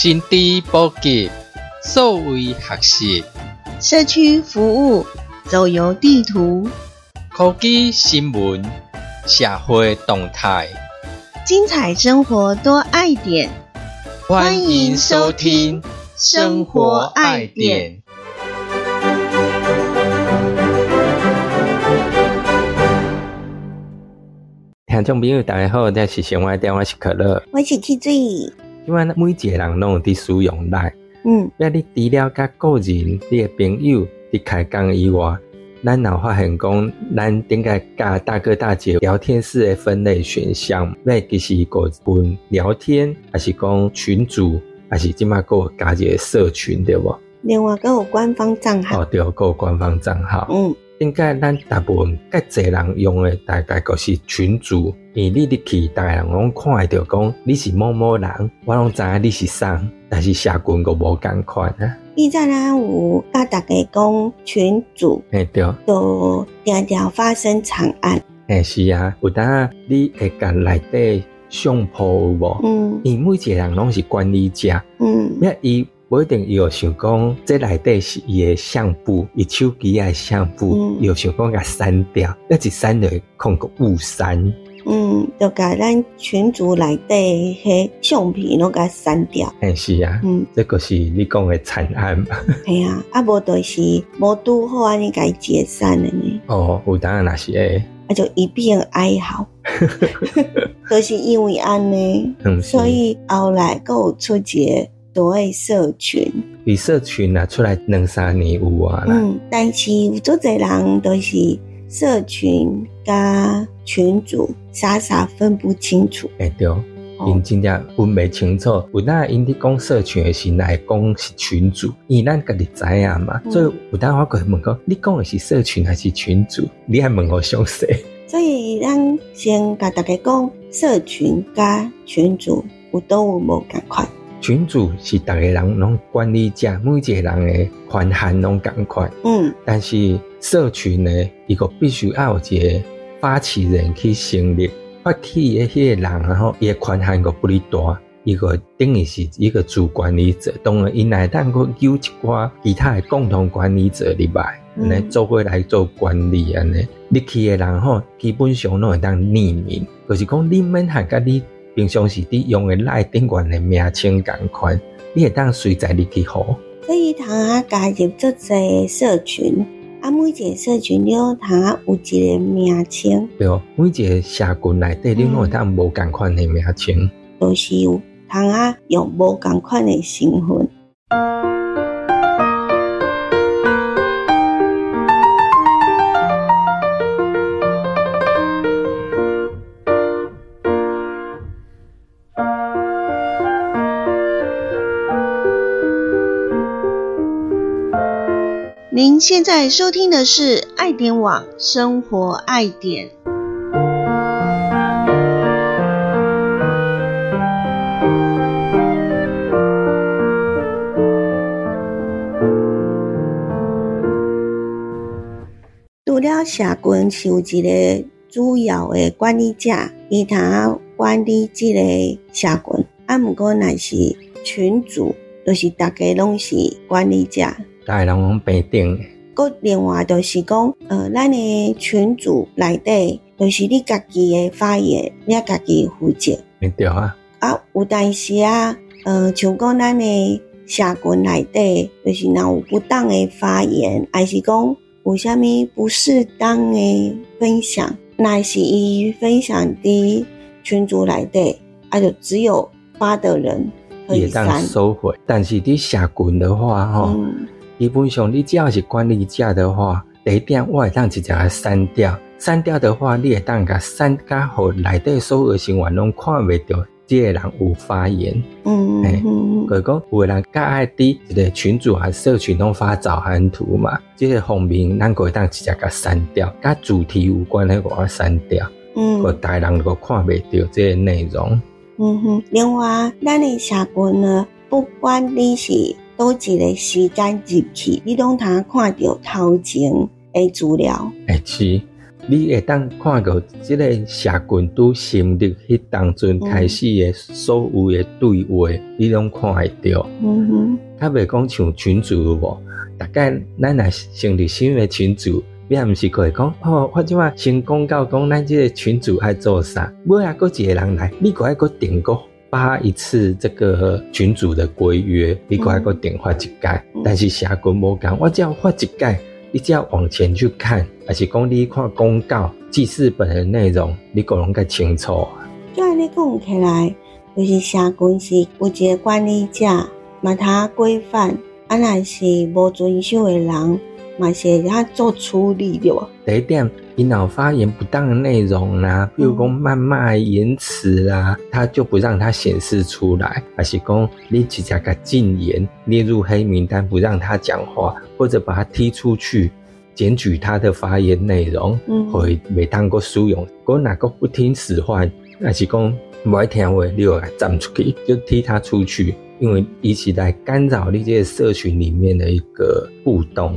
心知普及，数位学习，社区服务，走游地图，科技新闻，社会动态，精彩生活多爱点。欢迎收听《生活爱点》。听众朋友，大家好，我是生活电话是可乐，我是 K 水。因为每一个人拢有伫使用来，嗯，那你除了甲个人、你的朋友伫开讲以外，咱若发现讲，咱顶个甲大哥大姐聊天室的分类选项，那其实个分聊天，还是讲群主，还是即马个加一个社群对无？另外，还有官方账号哦，，对，个有官方账号。嗯，应该咱大部分较侪人用的，大概就是群主。因为你入去，大家人拢看会着讲你是某某人，我拢知影你是谁，但是社群个无共款啊。以前咱有甲大家讲群主嘿对，都常常发生惨案，嘿是啊，有当你会甲内底相扑有无？嗯因为每一个人拢是管理者，嗯那伊无一定伊有想讲，这内底是伊的相簿，伊手机的相簿，嗯。伊有想讲甲删掉，那一删就会控个误删。嗯，就甲咱群主内底迄相片拢甲删掉，嘿是啊，嗯，这个是你讲的惨案。嘛？系啊，啊无就是无拄好安尼甲伊解散了呢，哦，有当然那是会，啊就一片哀嚎，都是因为安尼，嗯，所以后来还有出一个所谓社群，比社群啊出来两三年有啊啦，嗯，但是有足侪人都是社群加群主傻傻分不清楚，会对。因真正分袂清楚，有当因伫讲社群的时，来讲是群主，因为咱家己知影嘛，嗯所以有当我会问讲，你讲的是社群还是群主？你还问我详细？所以咱先甲大家讲，社群加群主有都有无共款。群主是逐个人拢管理者，每一个人的权限拢共款，嗯。但是社群呢，伊个必须要有一个发起人去成立，发起的迄个人，然后伊的权限个不哩大，伊个等于是一个主管理者，当然因内当个有一寡其他的共同管理者入来，嗯。来做伙来做管理安尼。入去的人吼，基本上拢会当匿名，就是讲你免含甲你平常时伫用的赖顶管的名称同款，你会当随在入去好。所以通啊加入足侪社群，啊每一个社群了通啊有一个名称，对，每一个社群内底，你拢会当无共款的名称。都是有通啊用无共款的身份。您现在收听的是爱点网生活爱点。除了社群是有一个主要的管理者，伊通啊管理这个社群，啊，毋过若是群主，就是大家拢是管理者。大家人拢平等的，佮另外就是讲，呃，咱的群组内底，就是你家己的发言，你家己负责。对对啊，啊，有当时啊，呃，像讲咱的社群内底，就是若有不当的发言，还是讲有啥物不适当的分享，若是伊分享伫群组内底，啊，就只有发的人可以也当。收回。但是伫社群的话，吼、嗯基本上你只要是管理者的话，第一点我会当直接甲删掉。删掉的话，你会当甲删，甲互内底所有的成员拢看袂到，即个人有发言。嗯嘿嗯嗯就是讲有的人较爱伫一个群组还社群拢发早安图嘛，即、个方面咱个会当直接甲删掉，甲主题有关的我删掉，嗯个大人都看袂到即个内容。嗯哼，另外，咱的社群呢，不管你是倒一个时间入去，你拢通看到头前的资料。哎、是，你会当看到即个社群拄成立迄当阵开始的所有的对话，你拢看会到。嗯哼，较袂讲像群主有无？大概咱若成立新的群主，你也毋是可以讲哦，我即马先公告讲咱即个群主爱做啥，尾啊，搁一个人来，你搁爱搁定个发一次这个群主的规约，你搁爱搁订发一届，但是社群无讲，我只要发一届。你只要往前去看，还是讲你看公告记事本的内容，你个拢较清楚。就安尼讲起来，就是社群是有一个管理者，嘛他规范，啊，若是无遵守的人，嘛是他做处理的。第一点，你脑发言不当的内容啦，比如讲谩骂言辞啦，他就不让他显示出来，还是讲你直接给禁言，列入黑名单，不让他讲话，或者把他踢出去，检举他的发言内容，会未当过使用。果哪个不听使唤，还是讲不爱听话，你就给站出去，就踢他出去，因为一起来干扰这些社群里面的一个互动。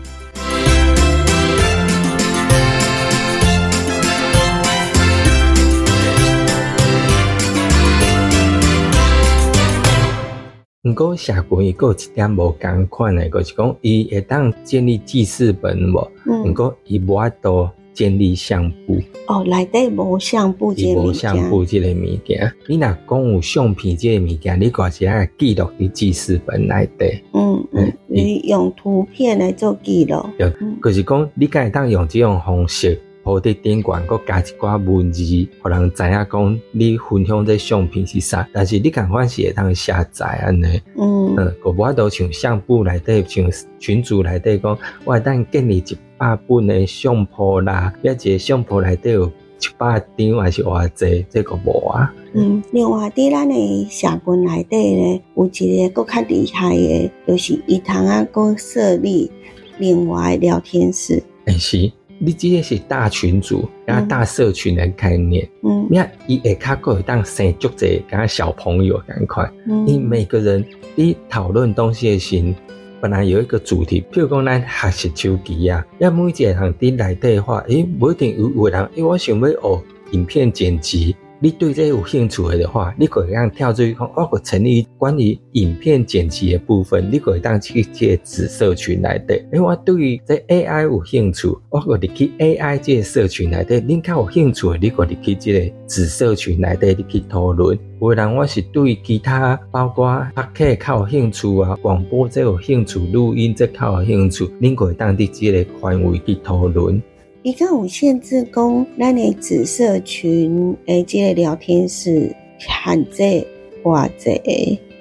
毋过社群伊有一点无共款诶，就是讲伊会当建立记事本无，毋过伊无法度建立相簿。哦，内底无相簿即个物件。无相簿即个物件，你若讲有相片即个物件，你挂起来记录伫记事本内底。嗯嗯，你用图片来做记录。对，就是讲你敢会当用即种方式。铺伫顶悬，搁加一寡文字，互人知影讲你分享这相片是啥。但是你共款是会当下载安尼，嗯，呃，无法度像相簿内底，像群主内底讲，我当建立一百本的相簿啦，一个相簿内底有一百张还是偌济，这个无啊。嗯，另外伫咱的社群内底咧，有一个搁较厉害的，就是伊通啊，搁设立另外聊天室。诶是。你这个是大群组，加大社群的概念。嗯，你看，伊下卡会当生足者，加小朋友赶快。嗯，你每个人你讨论东西的时，本来有一个主题，譬如讲咱学习手机啊，要每一个人伫内底的话，诶，不一定有有人，因为我想要学影片剪辑。你对这有兴趣的话，你可以让跳出去看，我可成立关于影片剪辑的部分，你可以当去这子社群来的。因为我对于这 AI 有兴趣，我可以去 AI 这个社群来的。你较有兴趣，你可以去这个子社群来的，你去讨论。有人我是对其他包括拍客较有兴趣啊，广播这有兴趣，录音这较有兴趣，你可以当伫这个范围去讨论。伊个有限制讲，咱的紫社群诶，即个聊天室限制或者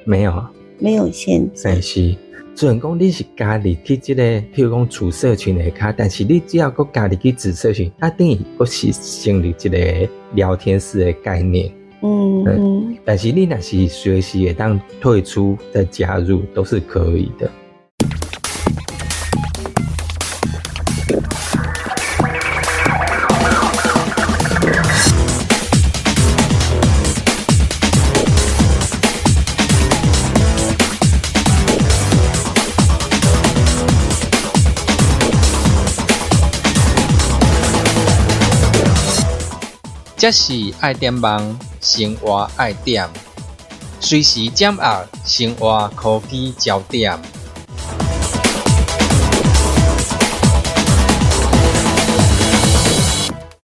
没有，没有限制。但是，虽然讲你是家里去即个，譬如讲主社群的卡，但是你只要搁家里去紫社群，它等于搁是成立一个聊天室的概念。嗯嗯。但是你若是随时也当退出再加入，都是可以的。这是爱点网生活爱点，随时掌握生活科技焦点。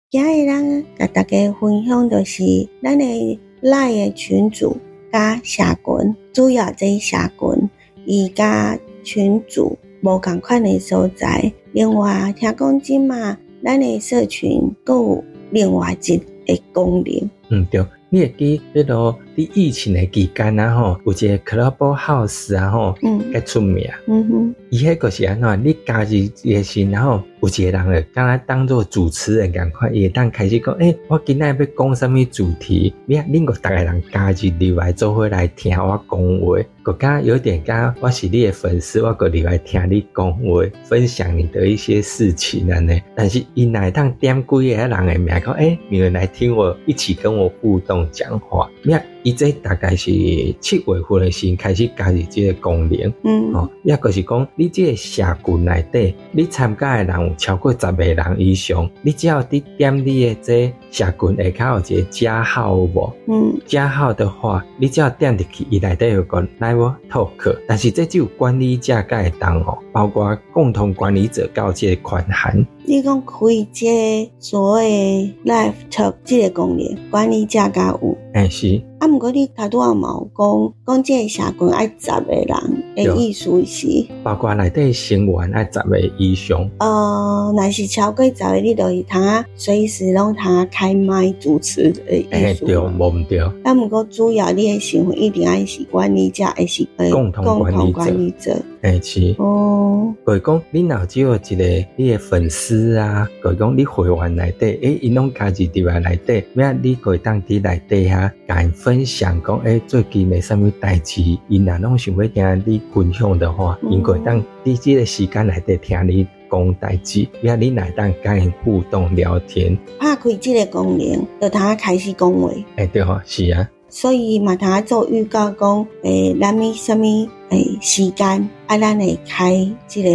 今日咱甲大家分享的是咱的赖的群主加社群，主要这社群伊加群主无共款的所在。另外听讲今嘛，咱的社群有另外一。诶功能。嗯对，你会记迄落伫疫情的期间啊吼，有一个 Clubhouse 啊吼，嗯较出名。嗯哼，伊迄个是安怎？你加入一个时，然后有一个人会敢若当做主持人共款，伊会当开始讲，诶、我今仔要讲什物主题？你啊，恁个逐个人加入入来做伙来听我讲话，个敢有点敢我是你的粉丝，我个入来听你讲话，分享你的一些事情安尼。但是伊若会当点几个人的名讲，诶、你们来听我一起跟我互动讲话。你啊，伊这大概是七月份的时开始加入这个功能。嗯哦，也就是讲，你这个社群内底，你参加的人有超过十个人以上，你只要你点你的这社群下骹有一个加号有无？嗯加号的话，你只要点入去，伊内底有个 Live Talk，但是这只有管理者才会当哦，包括共同管理者到这个款函。你讲开这个所谓 live talk 这个功能，管理者甲有。哎、是，啊，毋过你头拄仔嘛有讲，讲这个社群爱十个人的对意思是，包括内底成员爱十个以上。呃，若是超过十个，你就是通啊随时拢通啊开麦主持的哎、对。无毋对，啊，毋过主要你的身份一定爱是管理者，还是呃共同管理者哎、是。哦，就是讲，你若只有一个你的粉丝啊，就是讲你会员内底，诶，因拢加入伫来内底，咩你可以当伫内底遐，甲因分享讲，诶，最近的啥物代志，因若拢想要听你分享的话，嗯因可以当伫即个时间内底听你讲代志，咩你来当甲因互动聊天，拍开这个功能，就通啊开始讲话。诶，对吼，是啊，所以嘛，通啊做预告讲，诶、咱咪什么诶时间，啊，咱会开这个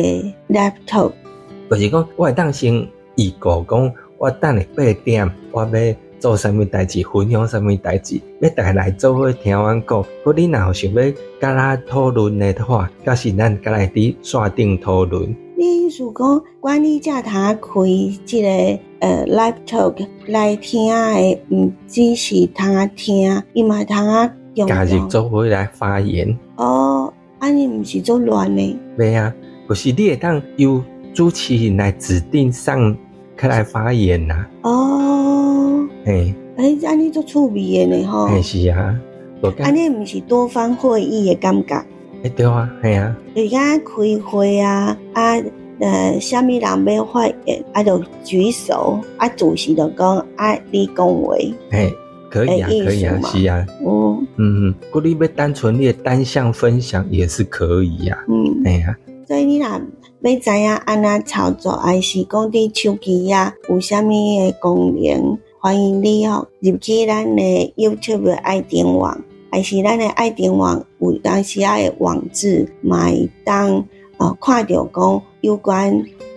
laptop。就是讲，我会当先预告讲，我等下八点，我要做啥物代志，分享啥物代志，要大家来做伙听阮讲。如你若有想要甲咱讨论的话，假是咱甲来伫线顶讨论。你意思讲，管理者通啊开这个呃 laptop 来听的，毋只是通啊听，伊嘛通啊用加入。做伙来发言，哦，安尼毋是做乱呢？袂啊，就是你会当由主持人来指定上开来发言呐、哦，嘿，诶、安尼做趣味的呢吼。嘿是啊，安，尼毋是多方会议的感觉。嘿对啊，嘿啊，而家开会啊，啊，呃，虾米人要发言，啊，就举手，啊，主席就讲，啊，你讲话，嘿，可以啊，哎可以啊是啊，哦，嗯嗯，如果你要单纯你的单向分享也是可以呀、嗯，哎呀、所以你若要知影安怎操作，还是讲伫手机啊有啥物的功能，欢迎你哦入去咱的 YouTube 的爱点网，还是咱的爱点网有当时啊的网址，嘛会当呃看到讲有关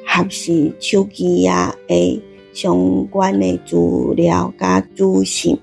合适手机啊的相关的资料甲资讯。